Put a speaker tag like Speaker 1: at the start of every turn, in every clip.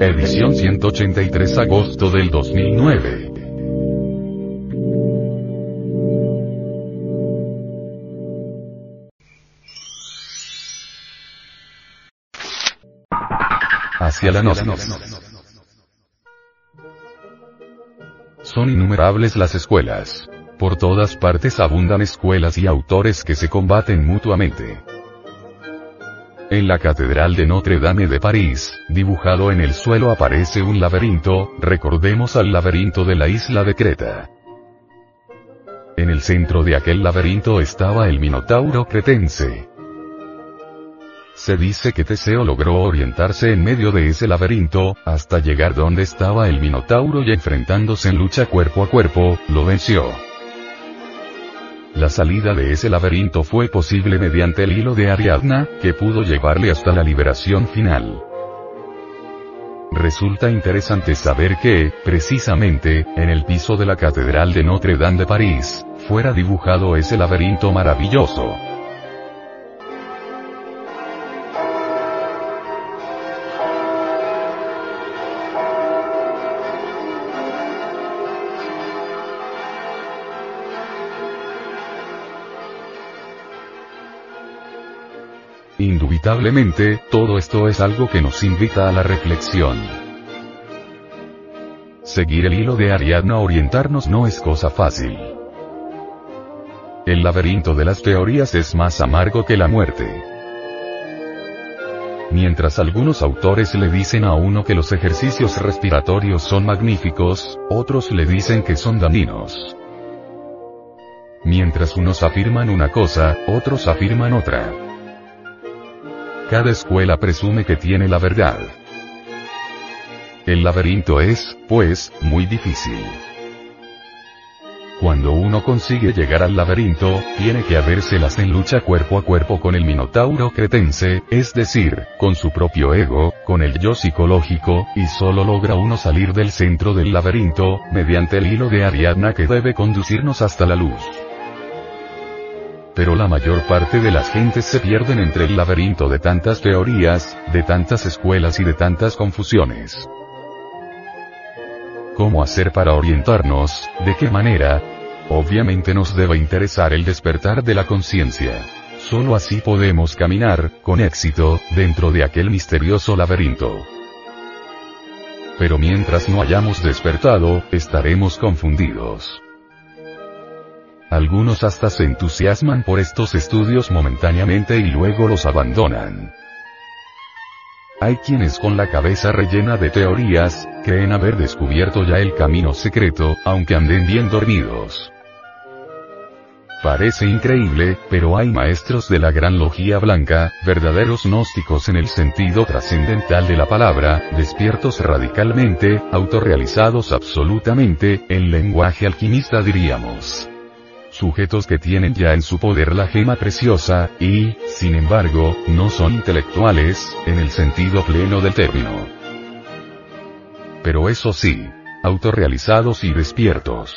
Speaker 1: Edición 183 agosto del 2009. Hacia la Gnosis. Son innumerables las escuelas. Por todas partes abundan escuelas y autores que se combaten mutuamente. En la Catedral de Notre Dame de París, dibujado en el suelo aparece un laberinto, recordemos al laberinto de la isla de Creta. En el centro de aquel laberinto estaba el Minotauro cretense. Se dice que Teseo logró orientarse en medio de ese laberinto, hasta llegar donde estaba el Minotauro y enfrentándose en lucha cuerpo a cuerpo, lo venció. La salida de ese laberinto fue posible mediante el hilo de Ariadna, que pudo llevarle hasta la liberación final. Resulta interesante saber que, precisamente, en el piso de la Catedral de Notre Dame de París, fuera dibujado ese laberinto maravilloso. Indubitablemente, todo esto es algo que nos invita a la reflexión. Seguir el hilo de Ariadna orientarnos no es cosa fácil. El laberinto de las teorías es más amargo que la muerte. Mientras algunos autores le dicen a uno que los ejercicios respiratorios son magníficos, otros le dicen que son dañinos. Mientras unos afirman una cosa, otros afirman otra. Cada escuela presume que tiene la verdad. El laberinto es, pues, muy difícil. Cuando uno consigue llegar al laberinto, tiene que habérselas en lucha cuerpo a cuerpo con el minotauro cretense, es decir, con su propio ego, con el yo psicológico, y solo logra uno salir del centro del laberinto, mediante el hilo de Ariadna que debe conducirnos hasta la luz pero la mayor parte de las gentes se pierden entre el laberinto de tantas teorías, de tantas escuelas y de tantas confusiones. ¿Cómo hacer para orientarnos? ¿De qué manera? Obviamente nos debe interesar el despertar de la conciencia. Solo así podemos caminar, con éxito, dentro de aquel misterioso laberinto. Pero mientras no hayamos despertado, estaremos confundidos. Algunos hasta se entusiasman por estos estudios momentáneamente y luego los abandonan. Hay quienes con la cabeza rellena de teorías, creen haber descubierto ya el camino secreto, aunque anden bien dormidos. Parece increíble, pero hay maestros de la gran logía blanca, verdaderos gnósticos en el sentido trascendental de la palabra, despiertos radicalmente, autorrealizados absolutamente, en lenguaje alquimista diríamos sujetos que tienen ya en su poder la gema preciosa, y, sin embargo, no son intelectuales, en el sentido pleno del término. Pero eso sí, autorrealizados y despiertos.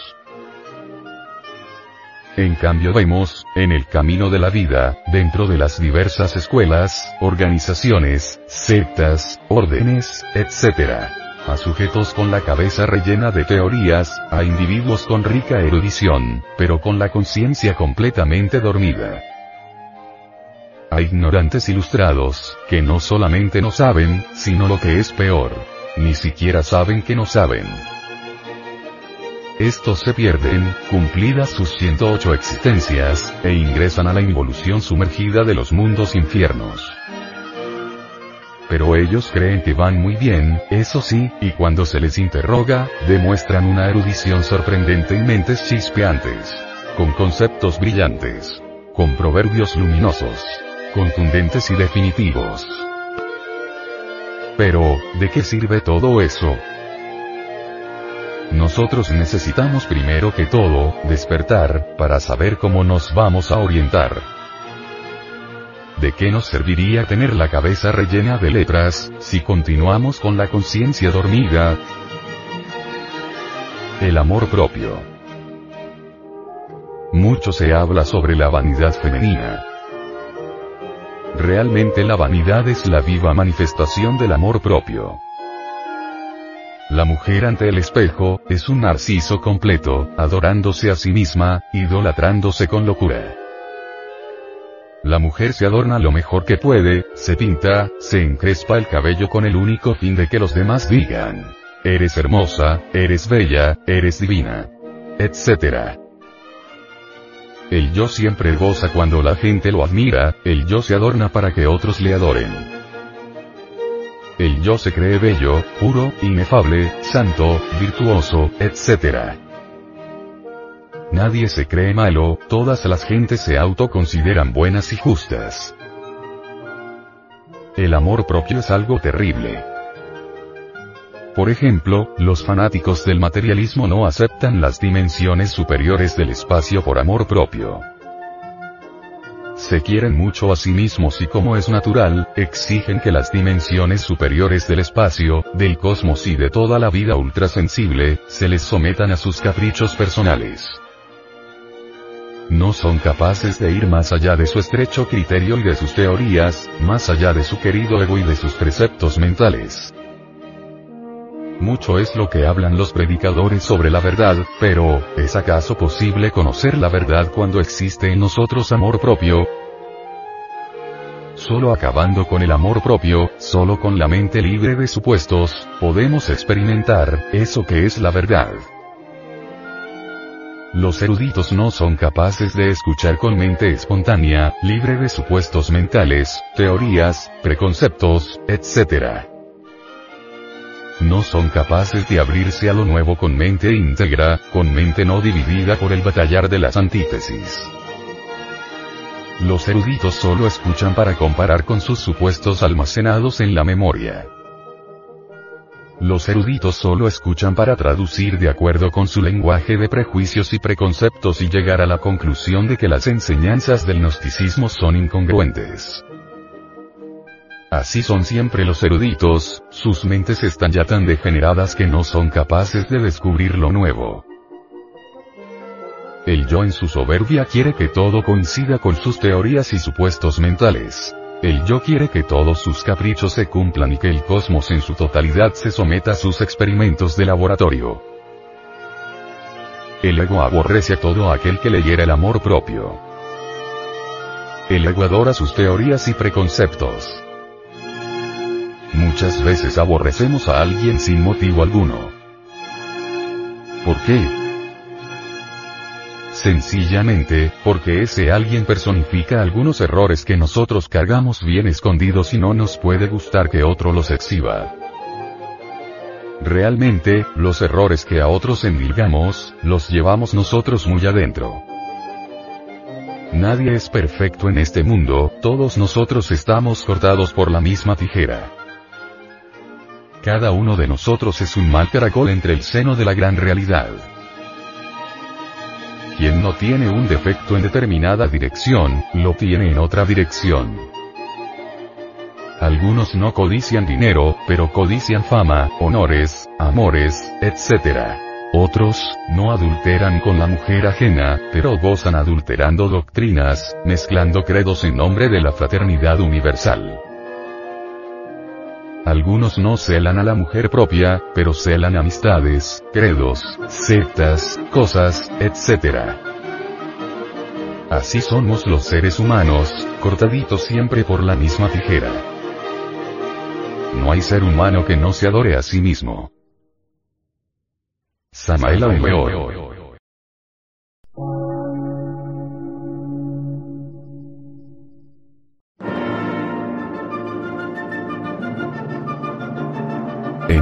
Speaker 1: En cambio vemos, en el camino de la vida, dentro de las diversas escuelas, organizaciones, sectas, órdenes, etc a sujetos con la cabeza rellena de teorías, a individuos con rica erudición, pero con la conciencia completamente dormida. A ignorantes ilustrados, que no solamente no saben, sino lo que es peor. Ni siquiera saben que no saben. Estos se pierden, cumplidas sus 108 existencias, e ingresan a la involución sumergida de los mundos infiernos pero ellos creen que van muy bien, eso sí, y cuando se les interroga, demuestran una erudición sorprendente mentes chispeantes. Con conceptos brillantes. Con proverbios luminosos. Contundentes y definitivos. Pero, ¿de qué sirve todo eso? Nosotros necesitamos primero que todo, despertar, para saber cómo nos vamos a orientar. ¿De qué nos serviría tener la cabeza rellena de letras, si continuamos con la conciencia dormida? El amor propio. Mucho se habla sobre la vanidad femenina. Realmente la vanidad es la viva manifestación del amor propio. La mujer ante el espejo, es un narciso completo, adorándose a sí misma, idolatrándose con locura. La mujer se adorna lo mejor que puede, se pinta, se encrespa el cabello con el único fin de que los demás digan, eres hermosa, eres bella, eres divina, etc. El yo siempre goza cuando la gente lo admira, el yo se adorna para que otros le adoren. El yo se cree bello, puro, inefable, santo, virtuoso, etc. Nadie se cree malo, todas las gentes se autoconsideran buenas y justas. El amor propio es algo terrible. Por ejemplo, los fanáticos del materialismo no aceptan las dimensiones superiores del espacio por amor propio se quieren mucho a sí mismos y como es natural, exigen que las dimensiones superiores del espacio, del cosmos y de toda la vida ultrasensible, se les sometan a sus caprichos personales. No son capaces de ir más allá de su estrecho criterio y de sus teorías, más allá de su querido ego y de sus preceptos mentales. Mucho es lo que hablan los predicadores sobre la verdad, pero, ¿es acaso posible conocer la verdad cuando existe en nosotros amor propio? Solo acabando con el amor propio, solo con la mente libre de supuestos, podemos experimentar, eso que es la verdad. Los eruditos no son capaces de escuchar con mente espontánea, libre de supuestos mentales, teorías, preconceptos, etc no son capaces de abrirse a lo nuevo con mente íntegra, con mente no dividida por el batallar de las antítesis. Los eruditos solo escuchan para comparar con sus supuestos almacenados en la memoria. Los eruditos solo escuchan para traducir de acuerdo con su lenguaje de prejuicios y preconceptos y llegar a la conclusión de que las enseñanzas del gnosticismo son incongruentes. Así son siempre los eruditos, sus mentes están ya tan degeneradas que no son capaces de descubrir lo nuevo. El yo en su soberbia quiere que todo coincida con sus teorías y supuestos mentales. El yo quiere que todos sus caprichos se cumplan y que el cosmos en su totalidad se someta a sus experimentos de laboratorio. El ego aborrece a todo aquel que le hiera el amor propio. El ego adora sus teorías y preconceptos. Muchas veces aborrecemos a alguien sin motivo alguno. ¿Por qué? Sencillamente, porque ese alguien personifica algunos errores que nosotros cargamos bien escondidos y no nos puede gustar que otro los exhiba. Realmente, los errores que a otros endilgamos, los llevamos nosotros muy adentro. Nadie es perfecto en este mundo, todos nosotros estamos cortados por la misma tijera. Cada uno de nosotros es un mal caracol entre el seno de la gran realidad. Quien no tiene un defecto en determinada dirección, lo tiene en otra dirección. Algunos no codician dinero, pero codician fama, honores, amores, etc. Otros, no adulteran con la mujer ajena, pero gozan adulterando doctrinas, mezclando credos en nombre de la fraternidad universal. Algunos no celan a la mujer propia, pero celan amistades, credos, sectas, cosas, etc. Así somos los seres humanos, cortaditos siempre por la misma tijera. No hay ser humano que no se adore a sí mismo. Samael